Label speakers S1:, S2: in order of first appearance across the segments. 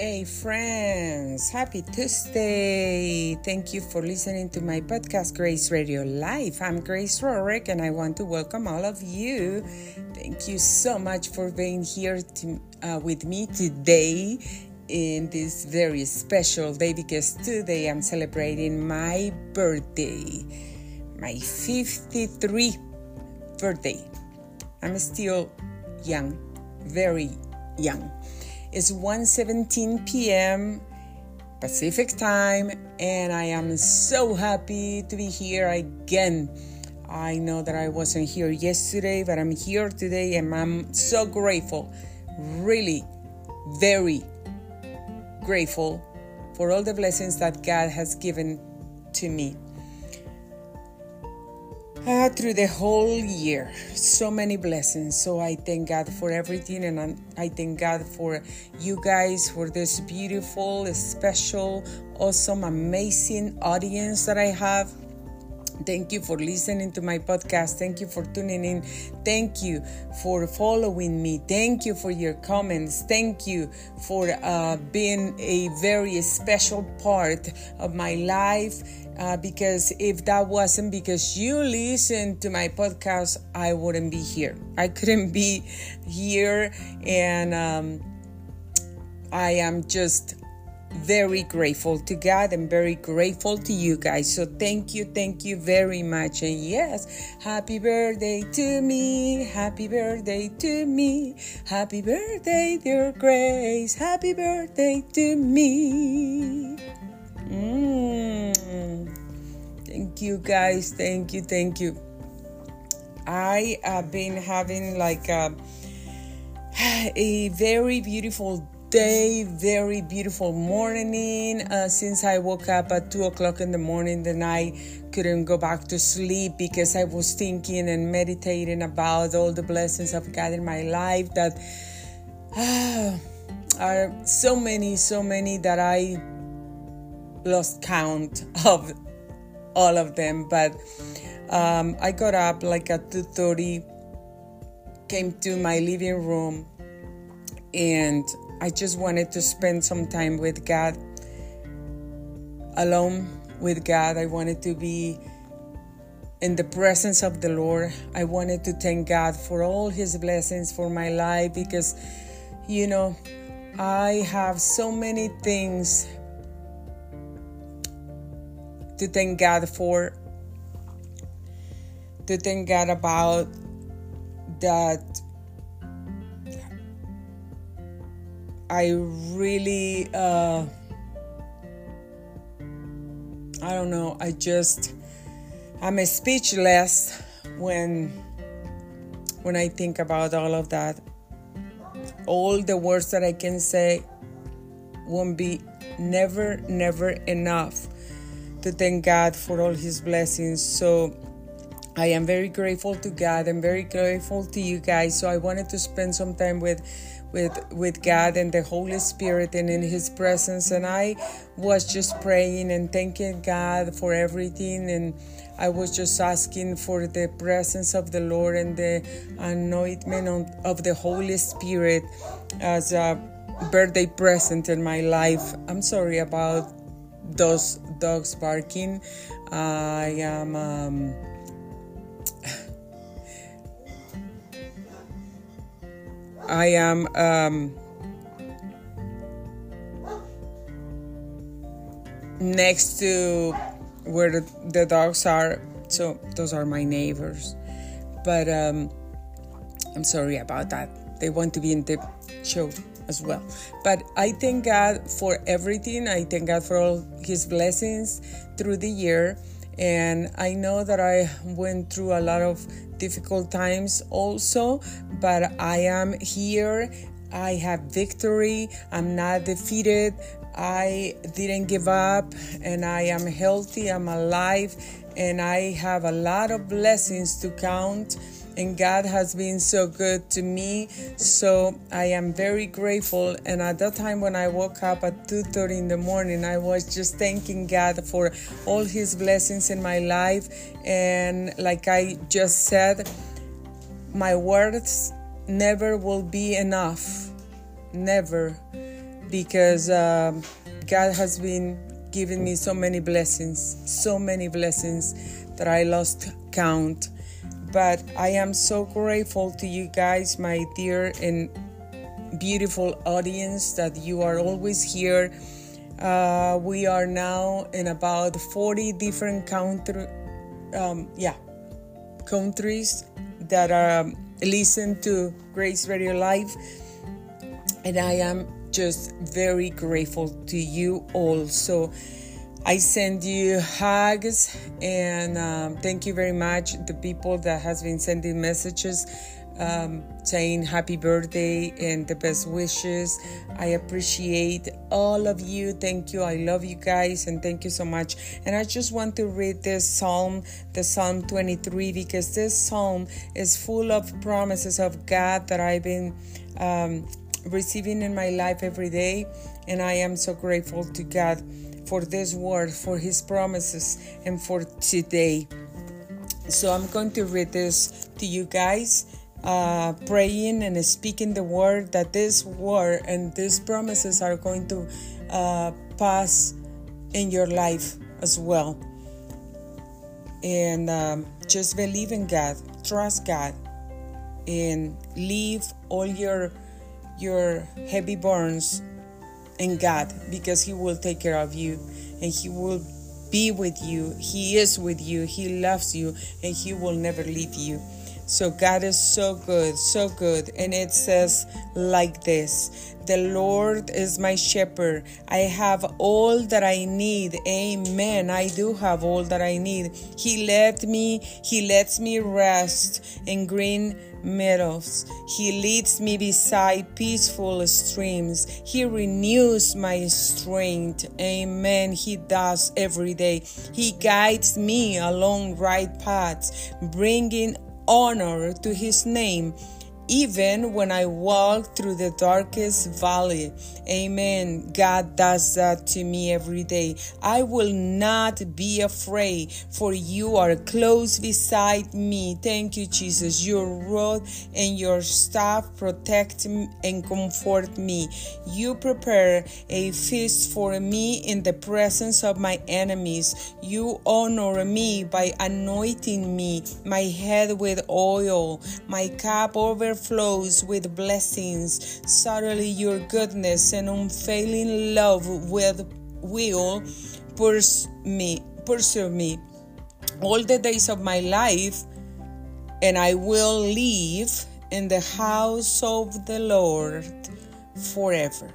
S1: Hey, friends, happy Tuesday. Thank you for listening to my podcast, Grace Radio Life. I'm Grace Rorick, and I want to welcome all of you. Thank you so much for being here to, uh, with me today in this very special day because today I'm celebrating my birthday, my 53 birthday. I'm still young, very young. It's 1:17 p.m. Pacific time and I am so happy to be here again. I know that I wasn't here yesterday, but I'm here today and I'm so grateful. Really very grateful for all the blessings that God has given to me uh, through the whole year. So many blessings. So I thank God for everything, and I thank God for you guys for this beautiful, special, awesome, amazing audience that I have. Thank you for listening to my podcast. Thank you for tuning in. Thank you for following me. Thank you for your comments. Thank you for uh, being a very special part of my life. Uh, because if that wasn't because you listened to my podcast, I wouldn't be here. I couldn't be here, and um, I am just very grateful to God and very grateful to you guys. So thank you, thank you very much. And yes, happy birthday to me. Happy birthday to me. Happy birthday, dear Grace. Happy birthday to me. Mm. Thank you guys. Thank you, thank you. I have been having like a, a very beautiful day, very beautiful morning. Uh, since I woke up at two o'clock in the morning, then I couldn't go back to sleep because I was thinking and meditating about all the blessings of God in my life that uh, are so many, so many that I lost count of all of them. But um, I got up like at two thirty, came to my living room, and I just wanted to spend some time with God, alone with God. I wanted to be in the presence of the Lord. I wanted to thank God for all His blessings for my life because, you know, I have so many things to thank God for, to thank God about that I really, uh, I don't know, I just, I'm speechless when, when I think about all of that. All the words that I can say won't be never, never enough to thank God for all His blessings. So I am very grateful to God. I'm very grateful to you guys. So I wanted to spend some time with with with God and the Holy Spirit and in his presence and I was just praying and thanking God for everything and I was just asking for the presence of the Lord and the anointment of the Holy Spirit as a birthday present in my life. I'm sorry about those dogs barking. I am um, I am um, next to where the, dogs are. So those are my neighbors. But um, I'm sorry about that. They want to be in the show as well. But I thank God for everything. I thank God for all His blessings through the year. And I know that I went through a lot of difficult times also, but I am here. I have victory. I'm not defeated. I didn't give up and I am healthy. I'm alive and I have a lot of blessings to count and God has been so good to me. So I am very grateful. And at that time when I woke up at 2:30 in the morning, I was just thanking God for all his blessings in my life. And like I just said, my words never will be enough. Never. because um, God has been giving me so many blessings, so many blessings that I lost count. But I am so grateful to you guys, my dear and beautiful audience, that you are always here. Uh, we are now in about 40 different country, um, yeah, countries that are um, listen to Grace Radio Life, and I am just very grateful to you all. So I send you hugs and um, thank you very much the people that has been sending messages um, saying happy birthday and the best wishes. I appreciate all of you. Thank you. I love you guys and thank you so much. And I just want to read this psalm, the Psalm 23, because this psalm is full of promises of God that I've been um, receiving in my life every day. And I am so grateful to God for this word, for His promises, and for today. So I'm going to read this to you guys. Uh, praying and speaking the word that this word and these promises are going to uh, pass in your life as well. And um, just believe in God, trust God, and leave all your your heavy burdens in God because He will take care of you and He will be with you. He is with you. He loves you and He will never leave you. So God is so good, so good. And it says like this The Lord is my shepherd. I have all that I need. Amen. I do have all that I need. He led me, He lets me rest in green meadows. He leads me beside peaceful streams. He renews my strength. Amen. He does every day. He guides me along right paths, bringing honor to his name even when I walk through the darkest valley. Amen. God does that to me every day. I will not be afraid, for you are close beside me. Thank you, Jesus. Your rod and your staff protect and comfort me. You prepare a feast for me in the presence of my enemies. You honor me by anointing me, my head with oil, my cup over overflows with blessings. Suddenly, your goodness and unfailing love with will pursue me, pursue me all the days of my life, and I will live in the house of the Lord forever.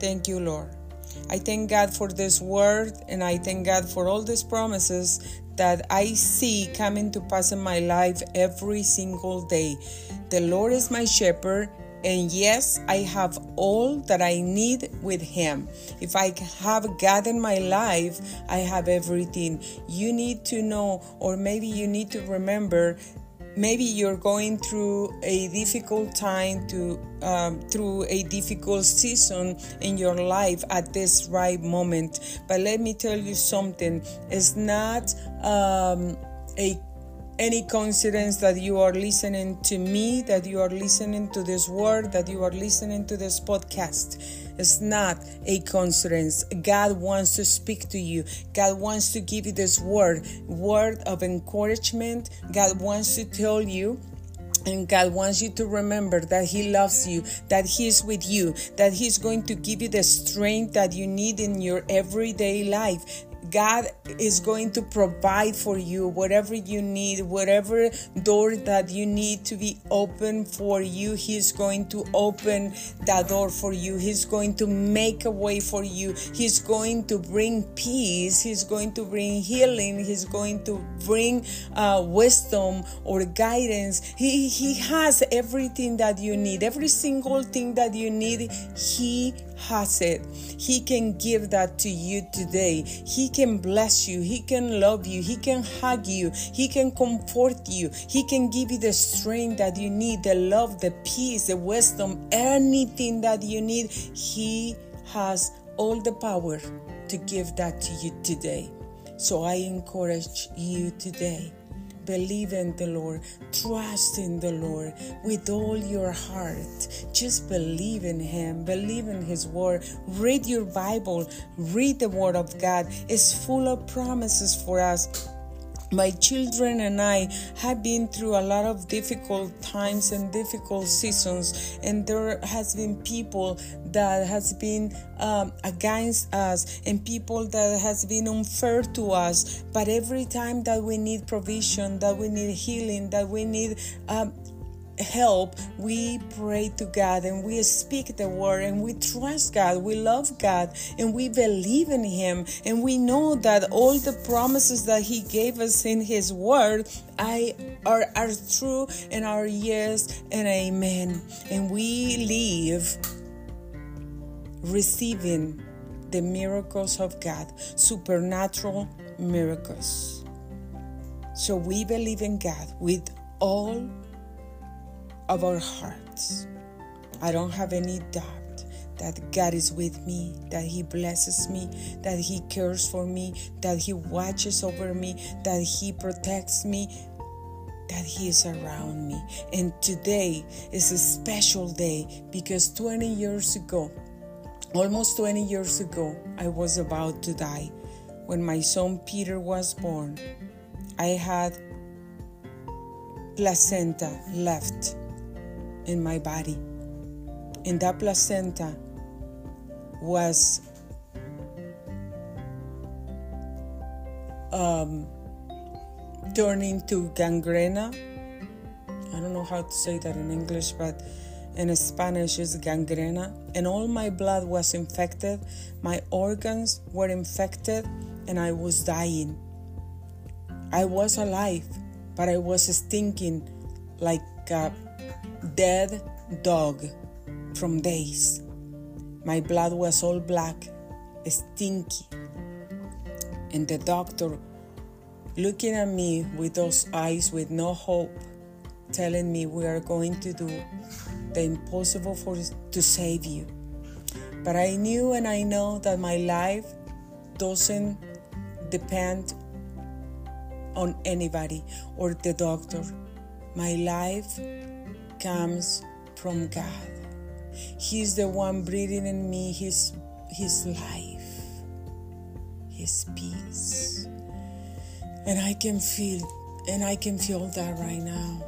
S1: Thank you, Lord. I thank God for this word and I thank God for all these promises that I see coming to pass in my life every single day. The Lord is my shepherd, and yes, I have all that I need with Him. If I have in my life, I have everything. You need to know, or maybe you need to remember maybe you're going through a difficult time to um, through a difficult season in your life at this right moment but let me tell you something it's not um, a any coincidence that you are listening to me, that you are listening to this word, that you are listening to this podcast. It's not a coincidence. God wants to speak to you. God wants to give you this word, word of encouragement. God wants to tell you and God wants you to remember that He loves you, that He's with you, that He's going to give you the strength that you need in your everyday life, God is going to provide for you whatever you need, whatever door that you need to be open for you. He's going to open that door for you. He's going to make a way for you. He's going to bring peace. He's going to bring healing. He's going to bring uh, wisdom or guidance. He, he has everything that you need, every single thing that you need. He has it. He can give that to you today. He can bless you. He can love you. He can hug you. He can comfort you. He can give you the strength that you need, the love, the peace, the wisdom, anything that you need. He has all the power to give that to you today. So I encourage you today believe in the Lord, trust in the Lord with all your heart. Just believe in Him, believe in His Word. Read your Bible, read the Word of God. It's full of promises for us my children and I have been through a lot of difficult times and difficult seasons, and there has been people that has been um, against us and people that has been unfair to us. But every time that we need provision, that we need healing, that we need um, help, we pray to God and we speak the word and we trust God, we love God and we believe in Him and we know that all the promises that He gave us in His word I are, are true and are yes and amen. And we live receiving the miracles of God, supernatural miracles. So we believe in God with all of our hearts. I don't have any doubt that God is with me, that He blesses me, that He cares for me, that He watches over me, that He protects me, that He is around me. And today is a special day because 20 years ago, almost 20 years ago, I was about to die. When my son Peter was born, I had placenta left in my body. And that placenta was um, turning to gangrena. I don't know how to say that in English, but in Spanish is gangrena. And all my blood was infected, my organs were infected, and I was dying. I was alive, but I was stinking like dead dog from days. My blood was all black, stinky. And the doctor looking at me with those eyes with no hope, telling me we are going to do the impossible for to save you. But I knew and I know that my life doesn't depend on anybody or the doctor. My life comes from God. He's the one breathing in me his his life, his peace. And I can feel and I can feel that right now.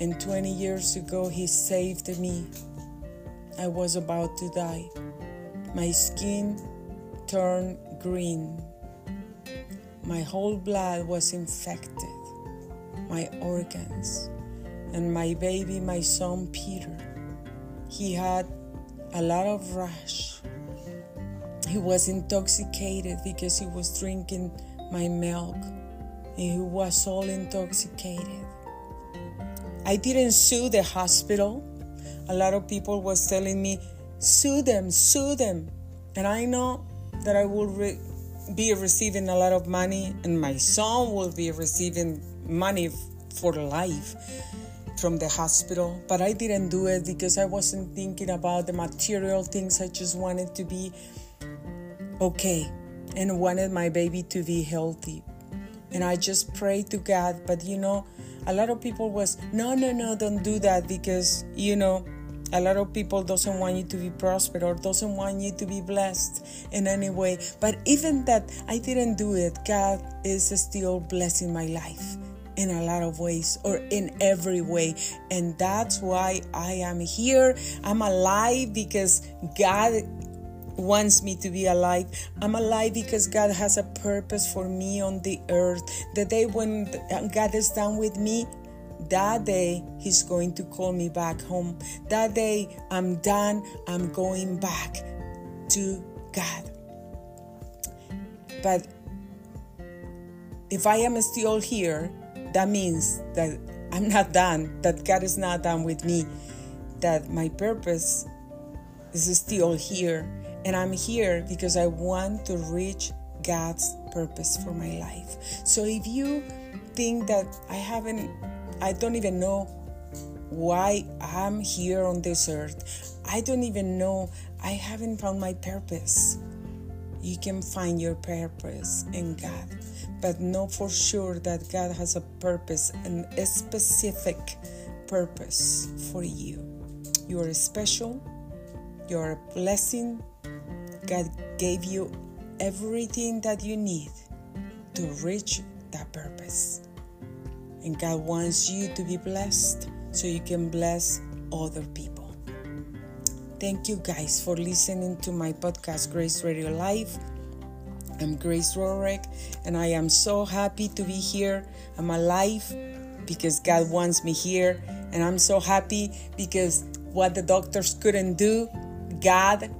S1: And 20 years ago he saved me. I was about to die. My skin turned green. My whole blood was infected. My organs and my baby, my son Peter, he had a lot of rash. He was intoxicated because he was drinking my milk and he was all intoxicated. I didn't sue the hospital. A lot of people was telling me, sue them, sue them. And I know that I will re- be receiving a lot of money and my son will be receiving money for life from the hospital, but I didn't do it because I wasn't thinking about the material things. I just wanted to be okay and wanted my baby to be healthy. And I just prayed to God, but you know, a lot of people was no, no, no, don't do that because you know, a lot of people doesn't want you to be prosperous or doesn't want you to be blessed in any way. But even that I didn't do it, God is still blessing my life in a lot of ways or in every way. And that's why I am here. I'm alive because God wants me to be alive. I'm alive because God has a purpose for me on the earth. The day when God is done with me, that day He's going to call me back home. That day I'm done, I'm going back to God. But if I am still here, that means that I'm not done, that God is not done with me, that my purpose is still here. And I'm here because I want to reach God's purpose for my life. So if you think that I haven't, I don't even know why I'm here on this earth, I don't even know, I haven't found my purpose. You can find your purpose in God. But know for sure that God has a purpose and a specific purpose for you. You are special, you are a blessing. God gave you everything that you need to reach that purpose. And God wants you to be blessed so you can bless other people. Thank you guys for listening to my podcast, Grace Radio Life. I'm Grace Rorick, and I am so happy to be here. I'm alive because God wants me here, and I'm so happy because what the doctors couldn't do, God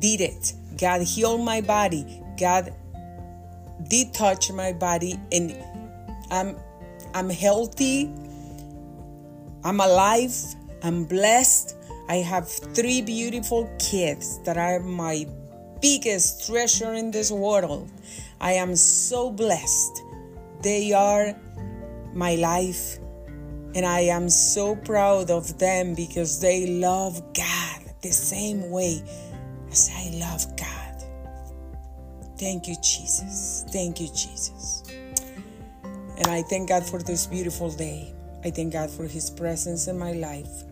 S1: did it. God healed my body. God did touch my body, and I'm I'm healthy. I'm alive. I'm blessed. I have three beautiful kids that are my biggest treasure in this world. I am so blessed. They are my life, and I am so proud of them because they love God the same way as I love God. Thank you, Jesus. Thank you, Jesus. And I thank God for this beautiful day. I thank God for His presence in my life.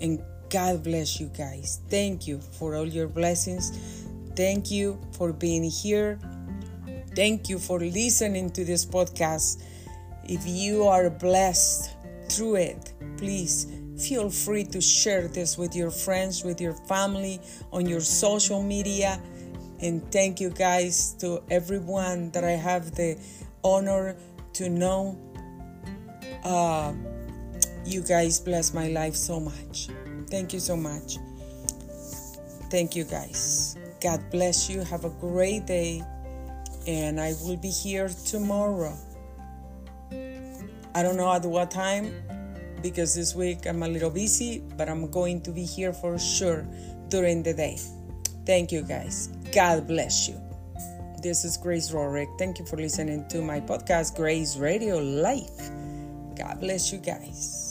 S1: And God bless you guys. Thank you for all your blessings. Thank you for being here. Thank you for listening to this podcast. If you are blessed through it, please feel free to share this with your friends, with your family, on your social media. And thank you guys to everyone that I have the honor to know. Uh, you guys bless my life so much. Thank you so much. Thank you guys. God bless you. Have a great day. And I will be here tomorrow. I don't know at what time because this week I'm a little busy, but I'm going to be here for sure during the day. Thank you guys. God bless you. This is Grace Rorick. Thank you for listening to my podcast, Grace Radio Life. God bless you guys.